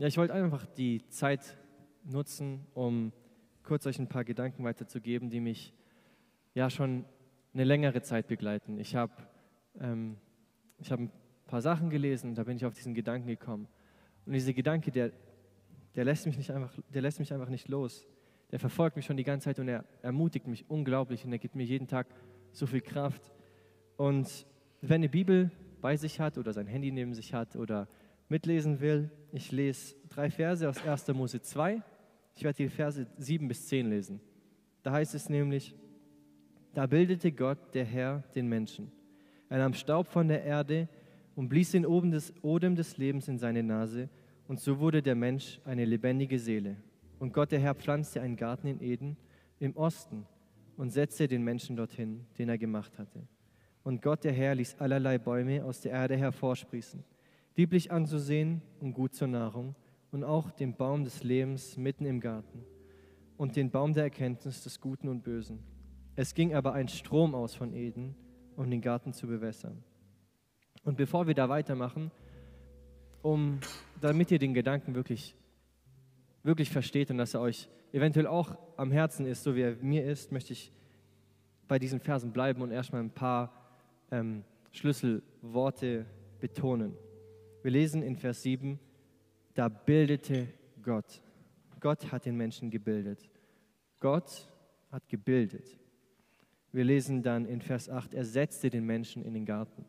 Ja, ich wollte einfach die Zeit nutzen, um kurz euch ein paar Gedanken weiterzugeben, die mich ja schon eine längere Zeit begleiten. Ich habe ähm, hab ein paar Sachen gelesen und da bin ich auf diesen Gedanken gekommen. Und dieser Gedanke, der, der, lässt mich nicht einfach, der lässt mich einfach nicht los. Der verfolgt mich schon die ganze Zeit und er ermutigt mich unglaublich und er gibt mir jeden Tag so viel Kraft. Und wer eine Bibel bei sich hat oder sein Handy neben sich hat oder mitlesen will, ich lese drei Verse aus 1. Mose 2. Ich werde die Verse 7 bis 10 lesen. Da heißt es nämlich, da bildete Gott, der Herr, den Menschen. Er nahm Staub von der Erde und blies den Odem des Lebens in seine Nase, und so wurde der Mensch eine lebendige Seele. Und Gott, der Herr, pflanzte einen Garten in Eden im Osten und setzte den Menschen dorthin, den er gemacht hatte. Und Gott, der Herr, ließ allerlei Bäume aus der Erde hervorsprießen, lieblich anzusehen und gut zur Nahrung, und auch den Baum des Lebens mitten im Garten und den Baum der Erkenntnis des Guten und Bösen. Es ging aber ein Strom aus von Eden, um den Garten zu bewässern. Und bevor wir da weitermachen, um, damit ihr den Gedanken wirklich, wirklich versteht und dass er euch eventuell auch am Herzen ist, so wie er mir ist, möchte ich bei diesen Versen bleiben und erstmal ein paar ähm, Schlüsselworte betonen. Wir lesen in Vers 7, da bildete Gott. Gott hat den Menschen gebildet. Gott hat gebildet. Wir lesen dann in Vers 8, er setzte den Menschen in den Garten.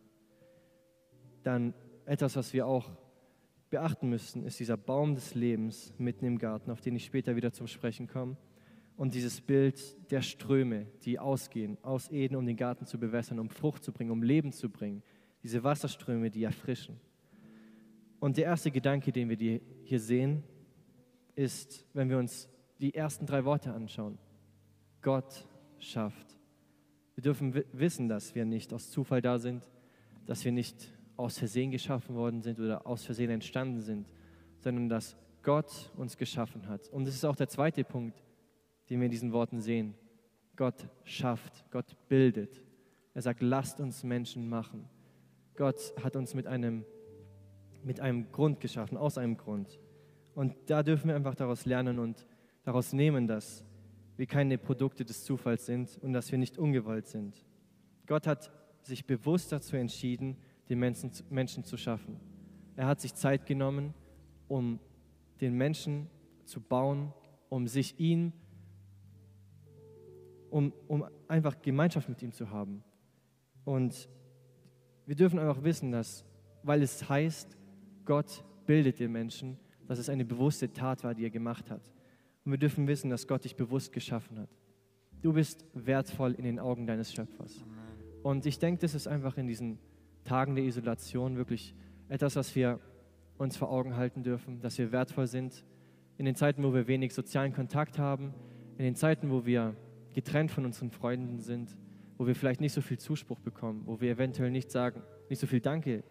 Dann etwas, was wir auch beachten müssen, ist dieser Baum des Lebens mitten im Garten, auf den ich später wieder zum Sprechen komme. Und dieses Bild der Ströme, die ausgehen aus Eden, um den Garten zu bewässern, um Frucht zu bringen, um Leben zu bringen. Diese Wasserströme, die erfrischen. Und der erste Gedanke, den wir hier sehen, ist, wenn wir uns die ersten drei Worte anschauen. Gott schafft. Wir dürfen wissen, dass wir nicht aus Zufall da sind, dass wir nicht aus Versehen geschaffen worden sind oder aus Versehen entstanden sind, sondern dass Gott uns geschaffen hat. Und das ist auch der zweite Punkt, den wir in diesen Worten sehen. Gott schafft, Gott bildet. Er sagt, lasst uns Menschen machen. Gott hat uns mit einem, mit einem Grund geschaffen, aus einem Grund. Und da dürfen wir einfach daraus lernen und daraus nehmen, dass wir keine Produkte des Zufalls sind und dass wir nicht ungewollt sind. Gott hat sich bewusst dazu entschieden, den Menschen, Menschen zu schaffen. Er hat sich Zeit genommen, um den Menschen zu bauen, um sich ihm, um, um einfach Gemeinschaft mit ihm zu haben. Und wir dürfen einfach wissen, dass, weil es heißt, Gott bildet den Menschen, dass es eine bewusste Tat war, die er gemacht hat. Und wir dürfen wissen, dass Gott dich bewusst geschaffen hat. Du bist wertvoll in den Augen deines Schöpfers. Und ich denke, das ist einfach in diesen Tagen der Isolation wirklich etwas, was wir uns vor Augen halten dürfen, dass wir wertvoll sind. In den Zeiten, wo wir wenig sozialen Kontakt haben, in den Zeiten, wo wir getrennt von unseren Freunden sind, wo wir vielleicht nicht so viel Zuspruch bekommen, wo wir eventuell nicht sagen, nicht so viel Danke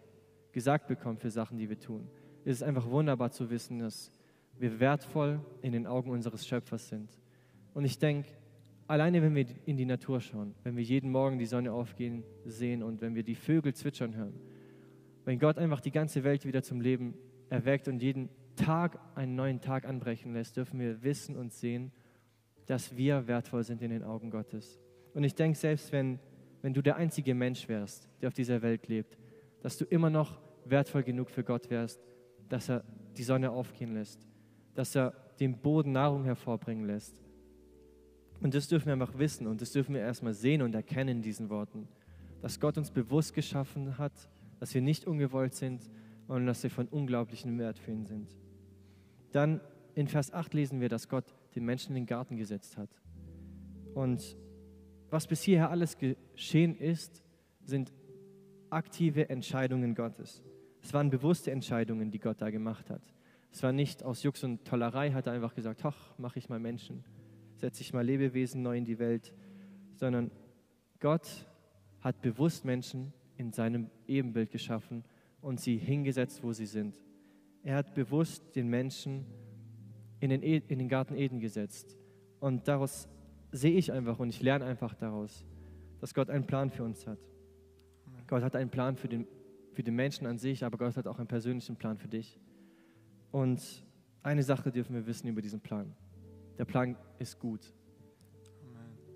gesagt bekommen für Sachen, die wir tun. Es ist einfach wunderbar zu wissen, dass wir wertvoll in den Augen unseres Schöpfers sind. Und ich denke, alleine wenn wir in die Natur schauen, wenn wir jeden Morgen die Sonne aufgehen sehen und wenn wir die Vögel zwitschern hören, wenn Gott einfach die ganze Welt wieder zum Leben erweckt und jeden Tag einen neuen Tag anbrechen lässt, dürfen wir wissen und sehen, dass wir wertvoll sind in den Augen Gottes. Und ich denke, selbst wenn, wenn du der einzige Mensch wärst, der auf dieser Welt lebt, dass du immer noch wertvoll genug für Gott wärst, dass er die Sonne aufgehen lässt, dass er dem Boden Nahrung hervorbringen lässt, und das dürfen wir einfach wissen und das dürfen wir erstmal sehen und erkennen in diesen Worten, dass Gott uns bewusst geschaffen hat, dass wir nicht ungewollt sind und dass wir von unglaublichem Wert für ihn sind. Dann in Vers 8 lesen wir, dass Gott den Menschen in den Garten gesetzt hat. Und was bis hierher alles geschehen ist, sind aktive Entscheidungen Gottes. Es waren bewusste Entscheidungen, die Gott da gemacht hat. Es war nicht aus Jux und Tollerei, hat er einfach gesagt, ach, mache ich mal Menschen setze ich mal Lebewesen neu in die Welt, sondern Gott hat bewusst Menschen in seinem Ebenbild geschaffen und sie hingesetzt, wo sie sind. Er hat bewusst den Menschen in den, e in den Garten Eden gesetzt. Und daraus sehe ich einfach und ich lerne einfach daraus, dass Gott einen Plan für uns hat. Gott hat einen Plan für den, für den Menschen an sich, aber Gott hat auch einen persönlichen Plan für dich. Und eine Sache dürfen wir wissen über diesen Plan. Der Plan ist gut.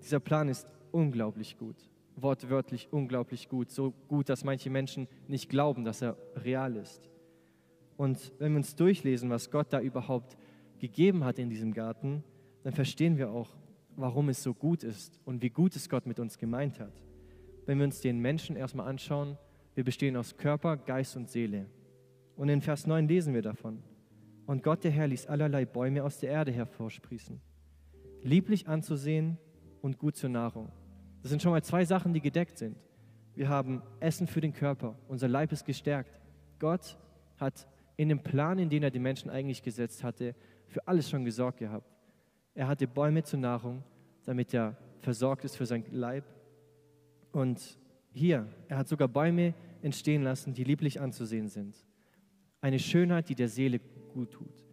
Dieser Plan ist unglaublich gut, wortwörtlich unglaublich gut, so gut, dass manche Menschen nicht glauben, dass er real ist. Und wenn wir uns durchlesen, was Gott da überhaupt gegeben hat in diesem Garten, dann verstehen wir auch, warum es so gut ist und wie gut es Gott mit uns gemeint hat. Wenn wir uns den Menschen erstmal anschauen, wir bestehen aus Körper, Geist und Seele. Und in Vers 9 lesen wir davon. Und Gott der Herr ließ allerlei Bäume aus der Erde hervorsprießen. Lieblich anzusehen und gut zur Nahrung. Das sind schon mal zwei Sachen, die gedeckt sind. Wir haben Essen für den Körper, unser Leib ist gestärkt. Gott hat in dem Plan, in den er die Menschen eigentlich gesetzt hatte, für alles schon gesorgt gehabt. Er hatte Bäume zur Nahrung, damit er versorgt ist für sein Leib. Und hier, er hat sogar Bäume entstehen lassen, die lieblich anzusehen sind. Eine Schönheit, die der Seele gut tut.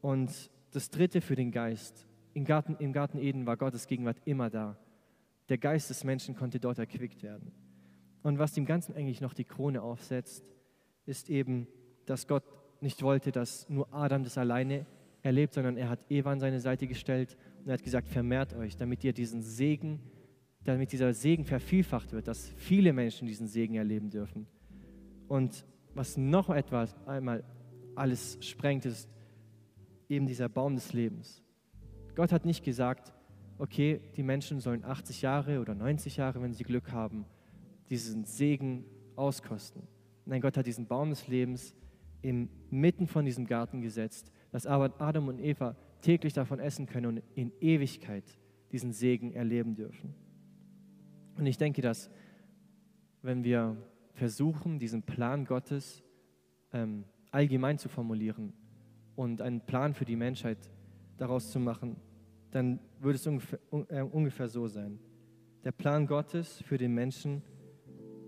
Und das Dritte für den Geist. Im Garten, Im Garten Eden war Gottes Gegenwart immer da. Der Geist des Menschen konnte dort erquickt werden. Und was dem Ganzen eigentlich noch die Krone aufsetzt, ist eben, dass Gott nicht wollte, dass nur Adam das alleine erlebt, sondern er hat Eva an seine Seite gestellt und er hat gesagt, vermehrt euch, damit ihr diesen Segen, damit dieser Segen vervielfacht wird, dass viele Menschen diesen Segen erleben dürfen. Und was noch etwas einmal alles sprengt, ist eben dieser Baum des Lebens. Gott hat nicht gesagt, okay, die Menschen sollen 80 Jahre oder 90 Jahre, wenn sie Glück haben, diesen Segen auskosten. Nein, Gott hat diesen Baum des Lebens inmitten von diesem Garten gesetzt, dass aber Adam und Eva täglich davon essen können und in Ewigkeit diesen Segen erleben dürfen. Und ich denke, dass wenn wir versuchen, diesen Plan Gottes ähm, allgemein zu formulieren und einen Plan für die Menschheit daraus zu machen, dann würde es ungefähr, äh, ungefähr so sein. Der Plan Gottes für den Menschen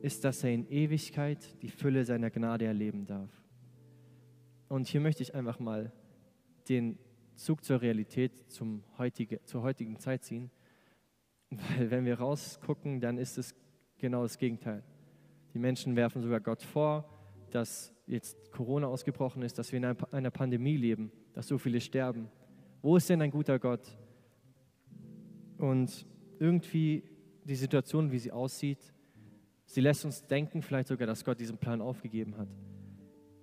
ist, dass er in Ewigkeit die Fülle seiner Gnade erleben darf. Und hier möchte ich einfach mal den Zug zur Realität zum heutige, zur heutigen Zeit ziehen. Weil wenn wir rausgucken, dann ist es genau das Gegenteil. Die Menschen werfen sogar Gott vor, dass jetzt Corona ausgebrochen ist, dass wir in einer Pandemie leben, dass so viele sterben. Wo ist denn ein guter Gott? Und irgendwie die Situation, wie sie aussieht, sie lässt uns denken, vielleicht sogar, dass Gott diesen Plan aufgegeben hat.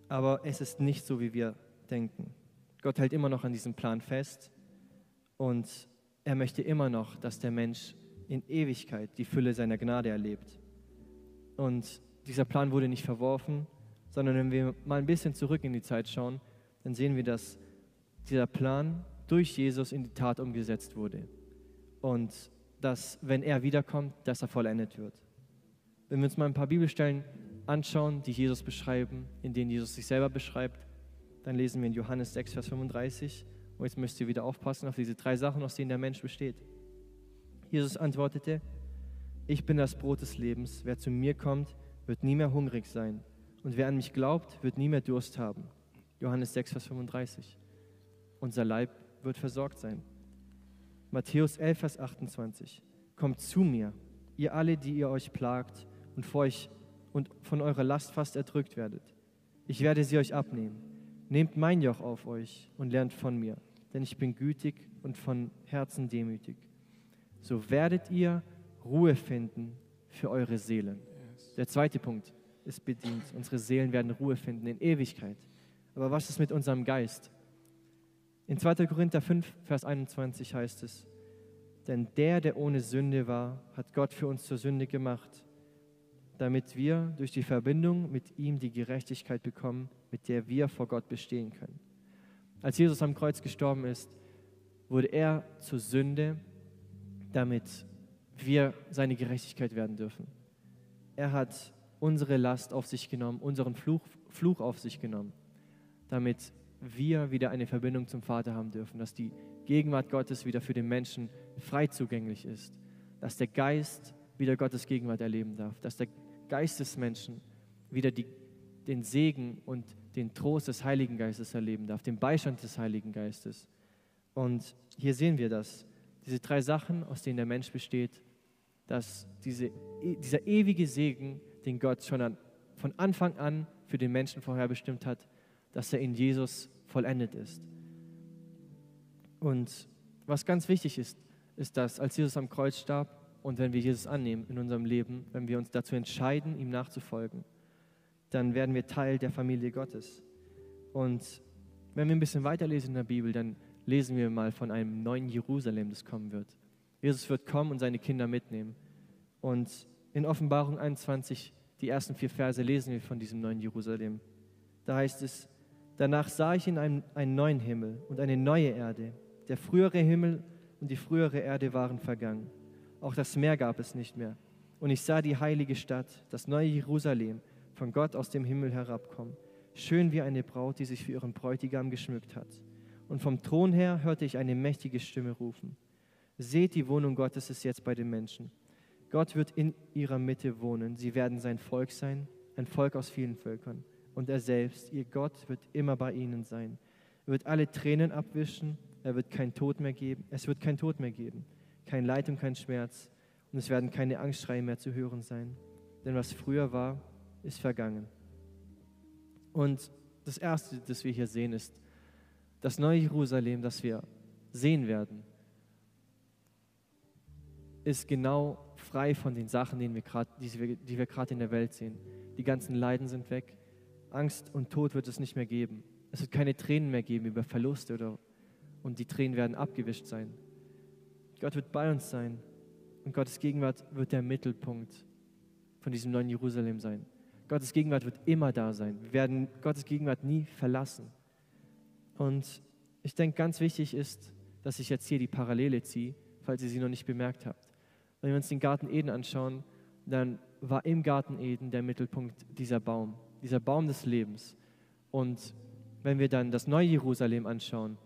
Aber es ist nicht so, wie wir denken. Gott hält immer noch an diesem Plan fest und er möchte immer noch, dass der Mensch in Ewigkeit die Fülle seiner Gnade erlebt. Und dieser Plan wurde nicht verworfen, sondern wenn wir mal ein bisschen zurück in die Zeit schauen, dann sehen wir, dass dieser Plan durch Jesus in die Tat umgesetzt wurde. Und dass, wenn er wiederkommt, dass er vollendet wird. Wenn wir uns mal ein paar Bibelstellen anschauen, die Jesus beschreiben, in denen Jesus sich selber beschreibt, dann lesen wir in Johannes 6, Vers 35. Und jetzt müsst ihr wieder aufpassen auf diese drei Sachen, aus denen der Mensch besteht. Jesus antwortete, ich bin das Brot des Lebens. Wer zu mir kommt, wird nie mehr hungrig sein und wer an mich glaubt, wird nie mehr Durst haben. Johannes 6, Vers 35. Unser Leib wird versorgt sein. Matthäus 11, Vers 28. Kommt zu mir, ihr alle, die ihr euch plagt und, euch, und von eurer Last fast erdrückt werdet. Ich werde sie euch abnehmen. Nehmt mein Joch auf euch und lernt von mir, denn ich bin gütig und von Herzen demütig. So werdet ihr Ruhe finden für eure Seelen. Der zweite Punkt ist bedient. Unsere Seelen werden Ruhe finden in Ewigkeit. Aber was ist mit unserem Geist? In 2. Korinther 5, Vers 21 heißt es, denn der, der ohne Sünde war, hat Gott für uns zur Sünde gemacht, damit wir durch die Verbindung mit ihm die Gerechtigkeit bekommen, mit der wir vor Gott bestehen können. Als Jesus am Kreuz gestorben ist, wurde er zur Sünde, damit wir seine Gerechtigkeit werden dürfen. Er hat unsere Last auf sich genommen, unseren Fluch, Fluch auf sich genommen, damit wir wieder eine Verbindung zum Vater haben dürfen, dass die Gegenwart Gottes wieder für den Menschen frei zugänglich ist, dass der Geist wieder Gottes Gegenwart erleben darf, dass der Geist des Menschen wieder die, den Segen und den Trost des Heiligen Geistes erleben darf, den Beistand des Heiligen Geistes. Und hier sehen wir das, diese drei Sachen, aus denen der Mensch besteht, dass diese, dieser ewige Segen den Gott schon an, von Anfang an für den Menschen vorherbestimmt hat, dass er in Jesus vollendet ist. Und was ganz wichtig ist, ist, dass als Jesus am Kreuz starb und wenn wir Jesus annehmen in unserem Leben, wenn wir uns dazu entscheiden, ihm nachzufolgen, dann werden wir Teil der Familie Gottes. Und wenn wir ein bisschen weiterlesen in der Bibel, dann lesen wir mal von einem neuen Jerusalem, das kommen wird. Jesus wird kommen und seine Kinder mitnehmen. Und in Offenbarung 21, die ersten vier Verse, lesen wir von diesem neuen Jerusalem. Da heißt es, danach sah ich in einem, einen neuen Himmel und eine neue Erde. Der frühere Himmel und die frühere Erde waren vergangen. Auch das Meer gab es nicht mehr. Und ich sah die heilige Stadt, das neue Jerusalem, von Gott aus dem Himmel herabkommen, schön wie eine Braut, die sich für ihren Bräutigam geschmückt hat. Und vom Thron her hörte ich eine mächtige Stimme rufen. Seht, die Wohnung Gottes ist jetzt bei den Menschen. Gott wird in ihrer Mitte wohnen. Sie werden sein Volk sein, ein Volk aus vielen Völkern. Und er selbst, ihr Gott, wird immer bei ihnen sein. Er wird alle Tränen abwischen. Er wird kein Tod mehr geben. Es wird kein Tod mehr geben, kein Leid und kein Schmerz. Und es werden keine Angstschreie mehr zu hören sein. Denn was früher war, ist vergangen. Und das Erste, das wir hier sehen, ist das neue Jerusalem, das wir sehen werden, ist genau frei von den Sachen, die wir gerade in der Welt sehen. Die ganzen Leiden sind weg. Angst und Tod wird es nicht mehr geben. Es wird keine Tränen mehr geben über Verluste oder, und die Tränen werden abgewischt sein. Gott wird bei uns sein und Gottes Gegenwart wird der Mittelpunkt von diesem neuen Jerusalem sein. Gottes Gegenwart wird immer da sein. Wir werden Gottes Gegenwart nie verlassen. Und ich denke, ganz wichtig ist, dass ich jetzt hier die Parallele ziehe, falls ihr sie noch nicht bemerkt habt. Wenn wir uns den Garten Eden anschauen, dann war im Garten Eden der Mittelpunkt dieser Baum, dieser Baum des Lebens. Und wenn wir dann das neue Jerusalem anschauen,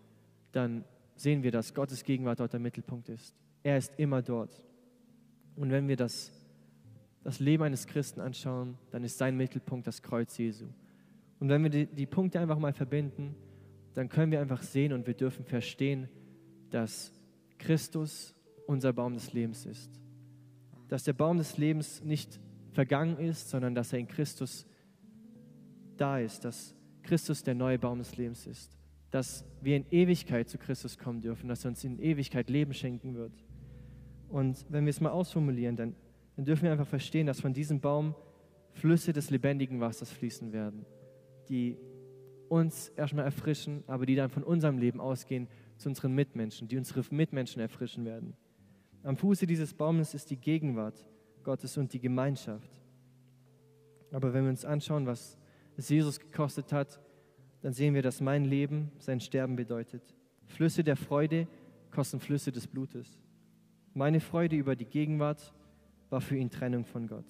dann sehen wir, dass Gottes Gegenwart dort der Mittelpunkt ist. Er ist immer dort. Und wenn wir das das Leben eines Christen anschauen, dann ist sein Mittelpunkt das Kreuz Jesu. Und wenn wir die, die Punkte einfach mal verbinden, dann können wir einfach sehen und wir dürfen verstehen, dass Christus unser Baum des Lebens ist. Dass der Baum des Lebens nicht vergangen ist, sondern dass er in Christus da ist, dass Christus der neue Baum des Lebens ist, dass wir in Ewigkeit zu Christus kommen dürfen, dass er uns in Ewigkeit Leben schenken wird. Und wenn wir es mal ausformulieren, dann dann dürfen wir einfach verstehen, dass von diesem Baum Flüsse des lebendigen Wassers fließen werden, die uns erstmal erfrischen, aber die dann von unserem Leben ausgehen zu unseren Mitmenschen, die unsere Mitmenschen erfrischen werden. Am Fuße dieses Baumes ist die Gegenwart Gottes und die Gemeinschaft. Aber wenn wir uns anschauen, was es Jesus gekostet hat, dann sehen wir, dass mein Leben sein Sterben bedeutet. Flüsse der Freude kosten Flüsse des Blutes. Meine Freude über die Gegenwart war für ihn Trennung von Gott.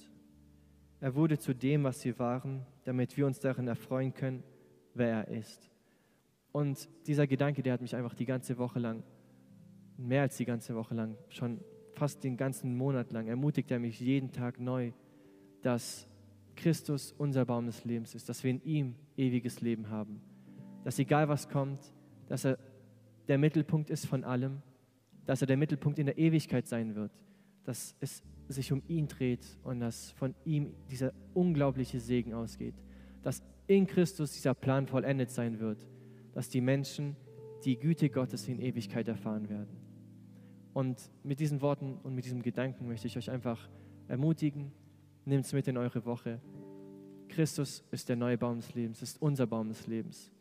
Er wurde zu dem, was sie waren, damit wir uns darin erfreuen können, wer er ist. Und dieser Gedanke, der hat mich einfach die ganze Woche lang, mehr als die ganze Woche lang, schon fast den ganzen Monat lang, ermutigt er mich jeden Tag neu, dass Christus unser Baum des Lebens ist, dass wir in ihm ewiges Leben haben. Dass egal was kommt, dass er der Mittelpunkt ist von allem, dass er der Mittelpunkt in der Ewigkeit sein wird, dass es sich um ihn dreht und dass von ihm dieser unglaubliche Segen ausgeht, dass in Christus dieser Plan vollendet sein wird, dass die Menschen die Güte Gottes in Ewigkeit erfahren werden. Und mit diesen Worten und mit diesem Gedanken möchte ich euch einfach ermutigen, nehmt es mit in eure Woche. Christus ist der neue Baum des Lebens, ist unser Baum des Lebens.